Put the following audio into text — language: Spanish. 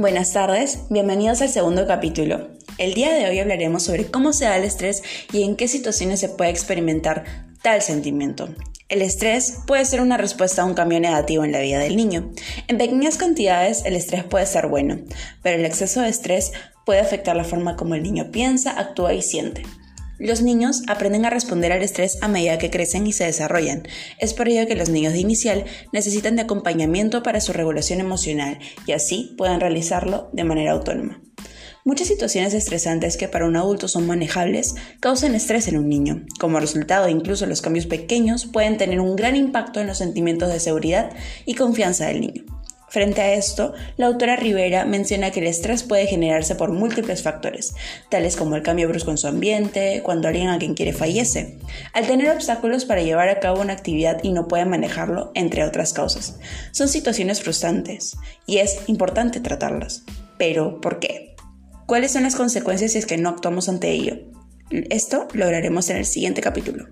Buenas tardes, bienvenidos al segundo capítulo. El día de hoy hablaremos sobre cómo se da el estrés y en qué situaciones se puede experimentar tal sentimiento. El estrés puede ser una respuesta a un cambio negativo en la vida del niño. En pequeñas cantidades el estrés puede ser bueno, pero el exceso de estrés puede afectar la forma como el niño piensa, actúa y siente. Los niños aprenden a responder al estrés a medida que crecen y se desarrollan. Es por ello que los niños de inicial necesitan de acompañamiento para su regulación emocional y así puedan realizarlo de manera autónoma. Muchas situaciones estresantes que para un adulto son manejables causan estrés en un niño. Como resultado, incluso los cambios pequeños pueden tener un gran impacto en los sentimientos de seguridad y confianza del niño. Frente a esto, la autora Rivera menciona que el estrés puede generarse por múltiples factores, tales como el cambio brusco en su ambiente, cuando alguien a quien quiere fallece, al tener obstáculos para llevar a cabo una actividad y no puede manejarlo, entre otras causas. Son situaciones frustrantes y es importante tratarlas. Pero, ¿por qué? ¿Cuáles son las consecuencias si es que no actuamos ante ello? Esto lo en el siguiente capítulo.